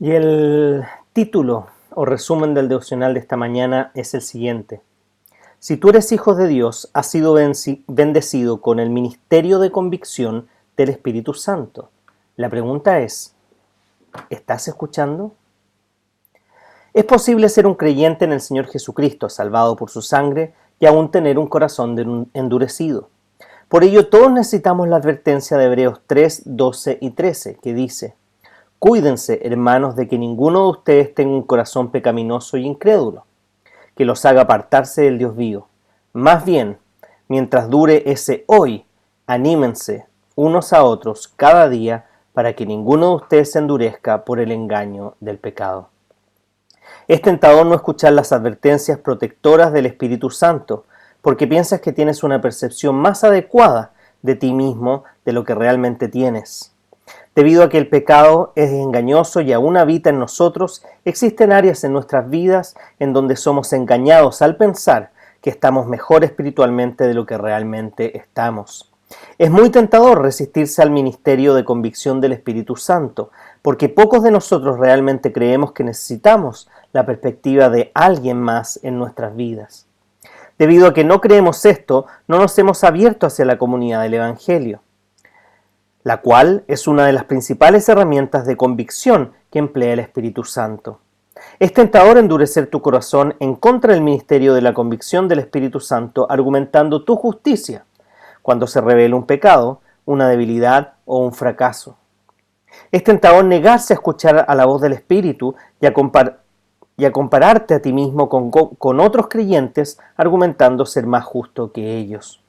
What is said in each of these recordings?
Y el título o resumen del devocional de esta mañana es el siguiente. Si tú eres hijo de Dios, has sido bendecido con el ministerio de convicción del Espíritu Santo. La pregunta es, ¿estás escuchando? Es posible ser un creyente en el Señor Jesucristo, salvado por su sangre, y aún tener un corazón endurecido. Por ello todos necesitamos la advertencia de Hebreos 3, 12 y 13, que dice, Cuídense, hermanos, de que ninguno de ustedes tenga un corazón pecaminoso y incrédulo, que los haga apartarse del Dios vivo. Más bien, mientras dure ese hoy, anímense unos a otros cada día para que ninguno de ustedes se endurezca por el engaño del pecado. Es tentador no escuchar las advertencias protectoras del Espíritu Santo, porque piensas que tienes una percepción más adecuada de ti mismo de lo que realmente tienes. Debido a que el pecado es engañoso y aún habita en nosotros, existen áreas en nuestras vidas en donde somos engañados al pensar que estamos mejor espiritualmente de lo que realmente estamos. Es muy tentador resistirse al ministerio de convicción del Espíritu Santo, porque pocos de nosotros realmente creemos que necesitamos la perspectiva de alguien más en nuestras vidas. Debido a que no creemos esto, no nos hemos abierto hacia la comunidad del Evangelio la cual es una de las principales herramientas de convicción que emplea el Espíritu Santo. Es tentador endurecer tu corazón en contra del ministerio de la convicción del Espíritu Santo argumentando tu justicia cuando se revela un pecado, una debilidad o un fracaso. Es tentador negarse a escuchar a la voz del Espíritu y a, compararte a ti mismo con otros creyentes argumentando ser más justo que ellos.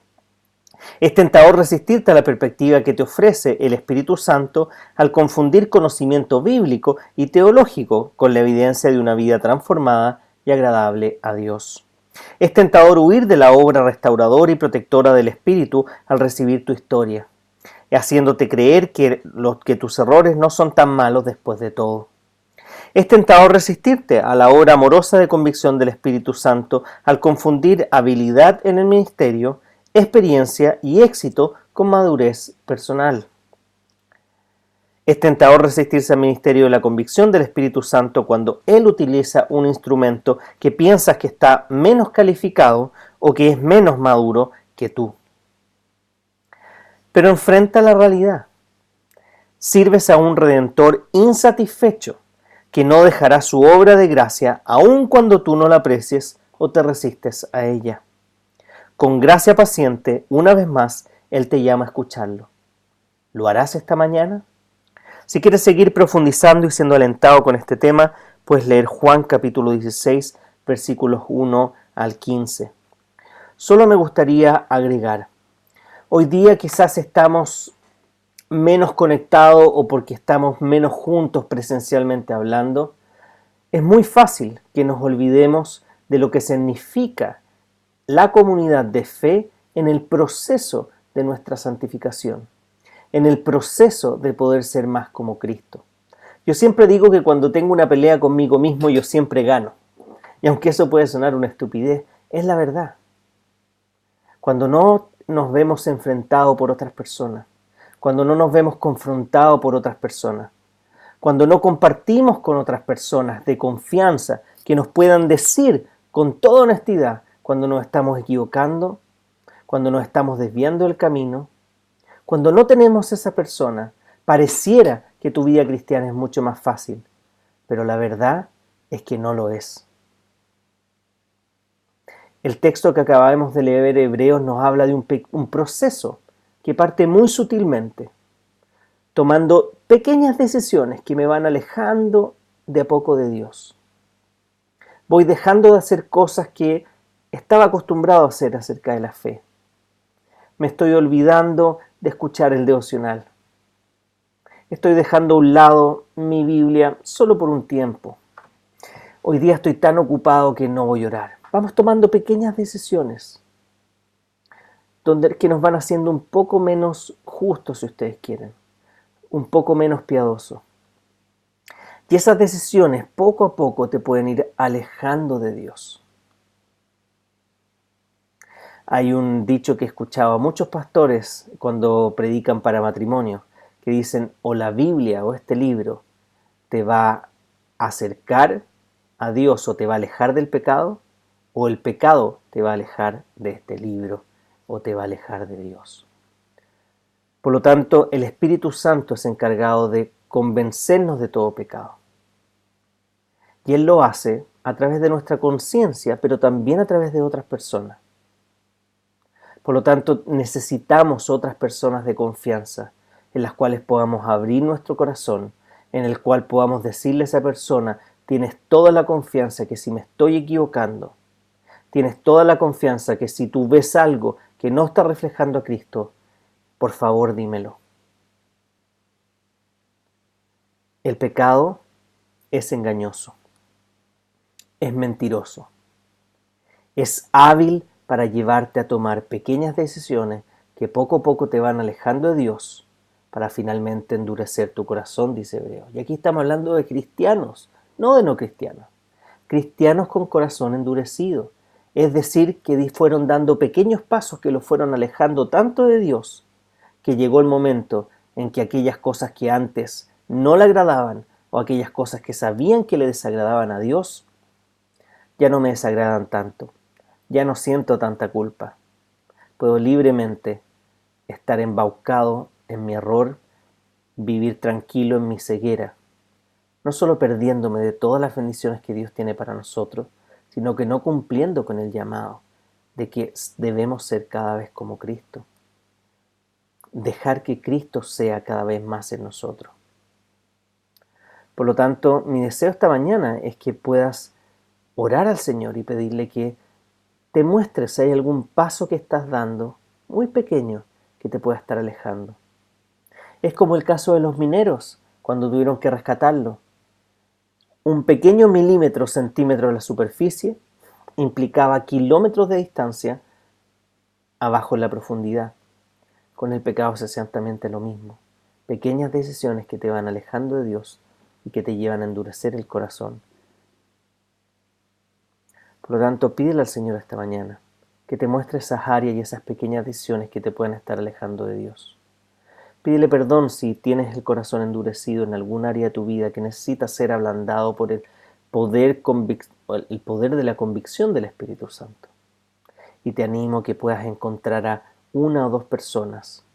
Es tentador resistirte a la perspectiva que te ofrece el Espíritu Santo al confundir conocimiento bíblico y teológico con la evidencia de una vida transformada y agradable a Dios. Es tentador huir de la obra restauradora y protectora del Espíritu al recibir tu historia, haciéndote creer que, que tus errores no son tan malos después de todo. Es tentador resistirte a la obra amorosa de convicción del Espíritu Santo al confundir habilidad en el ministerio experiencia y éxito con madurez personal. Es tentador resistirse al ministerio de la convicción del Espíritu Santo cuando Él utiliza un instrumento que piensas que está menos calificado o que es menos maduro que tú. Pero enfrenta la realidad. Sirves a un redentor insatisfecho que no dejará su obra de gracia aun cuando tú no la aprecies o te resistes a ella. Con gracia paciente, una vez más, Él te llama a escucharlo. ¿Lo harás esta mañana? Si quieres seguir profundizando y siendo alentado con este tema, puedes leer Juan capítulo 16, versículos 1 al 15. Solo me gustaría agregar, hoy día quizás estamos menos conectados o porque estamos menos juntos presencialmente hablando, es muy fácil que nos olvidemos de lo que significa la comunidad de fe en el proceso de nuestra santificación, en el proceso de poder ser más como Cristo. Yo siempre digo que cuando tengo una pelea conmigo mismo yo siempre gano. Y aunque eso puede sonar una estupidez, es la verdad. Cuando no nos vemos enfrentados por otras personas, cuando no nos vemos confrontados por otras personas, cuando no compartimos con otras personas de confianza que nos puedan decir con toda honestidad cuando nos estamos equivocando, cuando nos estamos desviando del camino, cuando no tenemos esa persona, pareciera que tu vida cristiana es mucho más fácil, pero la verdad es que no lo es. El texto que acabamos de leer Hebreos nos habla de un, un proceso que parte muy sutilmente, tomando pequeñas decisiones que me van alejando de a poco de Dios. Voy dejando de hacer cosas que estaba acostumbrado a hacer acerca de la fe. me estoy olvidando de escuchar el devocional. Estoy dejando a un lado mi Biblia solo por un tiempo. Hoy día estoy tan ocupado que no voy a orar. Vamos tomando pequeñas decisiones donde, que nos van haciendo un poco menos justos, si ustedes quieren, un poco menos piadosos. Y esas decisiones poco a poco te pueden ir alejando de Dios. Hay un dicho que he escuchado a muchos pastores cuando predican para matrimonio, que dicen o la Biblia o este libro te va a acercar a Dios o te va a alejar del pecado, o el pecado te va a alejar de este libro o te va a alejar de Dios. Por lo tanto, el Espíritu Santo es encargado de convencernos de todo pecado. Y Él lo hace a través de nuestra conciencia, pero también a través de otras personas. Por lo tanto, necesitamos otras personas de confianza en las cuales podamos abrir nuestro corazón, en el cual podamos decirle a esa persona, tienes toda la confianza que si me estoy equivocando, tienes toda la confianza que si tú ves algo que no está reflejando a Cristo, por favor dímelo. El pecado es engañoso, es mentiroso, es hábil para llevarte a tomar pequeñas decisiones que poco a poco te van alejando de Dios para finalmente endurecer tu corazón, dice Hebreo. Y aquí estamos hablando de cristianos, no de no cristianos. Cristianos con corazón endurecido. Es decir, que fueron dando pequeños pasos que los fueron alejando tanto de Dios, que llegó el momento en que aquellas cosas que antes no le agradaban o aquellas cosas que sabían que le desagradaban a Dios, ya no me desagradan tanto ya no siento tanta culpa. Puedo libremente estar embaucado en mi error, vivir tranquilo en mi ceguera, no solo perdiéndome de todas las bendiciones que Dios tiene para nosotros, sino que no cumpliendo con el llamado de que debemos ser cada vez como Cristo. Dejar que Cristo sea cada vez más en nosotros. Por lo tanto, mi deseo esta mañana es que puedas orar al Señor y pedirle que te muestres si hay algún paso que estás dando, muy pequeño, que te pueda estar alejando. Es como el caso de los mineros, cuando tuvieron que rescatarlo. Un pequeño milímetro centímetro de la superficie implicaba kilómetros de distancia abajo en la profundidad. Con el pecado es exactamente lo mismo. Pequeñas decisiones que te van alejando de Dios y que te llevan a endurecer el corazón por lo tanto, pídele al Señor esta mañana que te muestre esas áreas y esas pequeñas decisiones que te pueden estar alejando de Dios. Pídele perdón si tienes el corazón endurecido en algún área de tu vida que necesita ser ablandado por el poder, el poder de la convicción del Espíritu Santo. Y te animo que puedas encontrar a una o dos personas,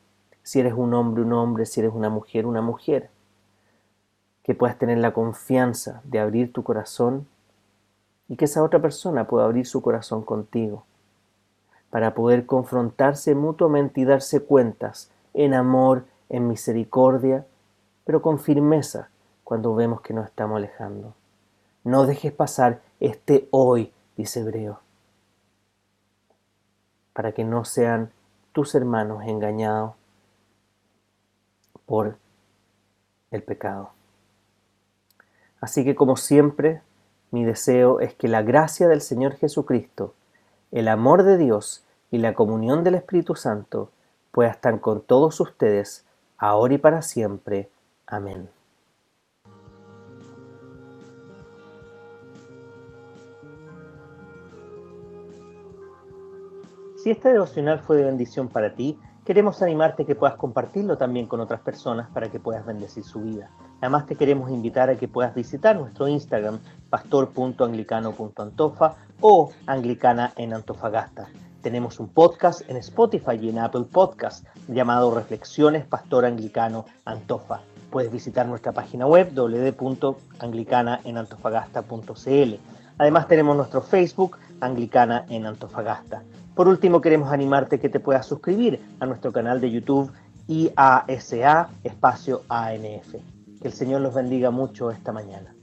si eres un hombre, un hombre, si eres una mujer, una mujer, que puedas tener la confianza de abrir tu corazón y que esa otra persona pueda abrir su corazón contigo para poder confrontarse mutuamente y darse cuentas en amor, en misericordia, pero con firmeza cuando vemos que nos estamos alejando. No dejes pasar este hoy, dice Hebreo, para que no sean tus hermanos engañados por el pecado. Así que como siempre, mi deseo es que la gracia del Señor Jesucristo, el amor de Dios y la comunión del Espíritu Santo pueda estar con todos ustedes, ahora y para siempre. Amén. Si este devocional fue de bendición para ti, queremos animarte que puedas compartirlo también con otras personas para que puedas bendecir su vida. Además te queremos invitar a que puedas visitar nuestro Instagram pastor.anglicano.antofa o anglicana en Antofagasta. Tenemos un podcast en Spotify y en Apple Podcast llamado Reflexiones Pastor Anglicano Antofa. Puedes visitar nuestra página web www.anglicanaenantofagasta.cl. Además tenemos nuestro Facebook Anglicana en Antofagasta. Por último, queremos animarte que te puedas suscribir a nuestro canal de YouTube IASA espacio ANF. Que el Señor los bendiga mucho esta mañana.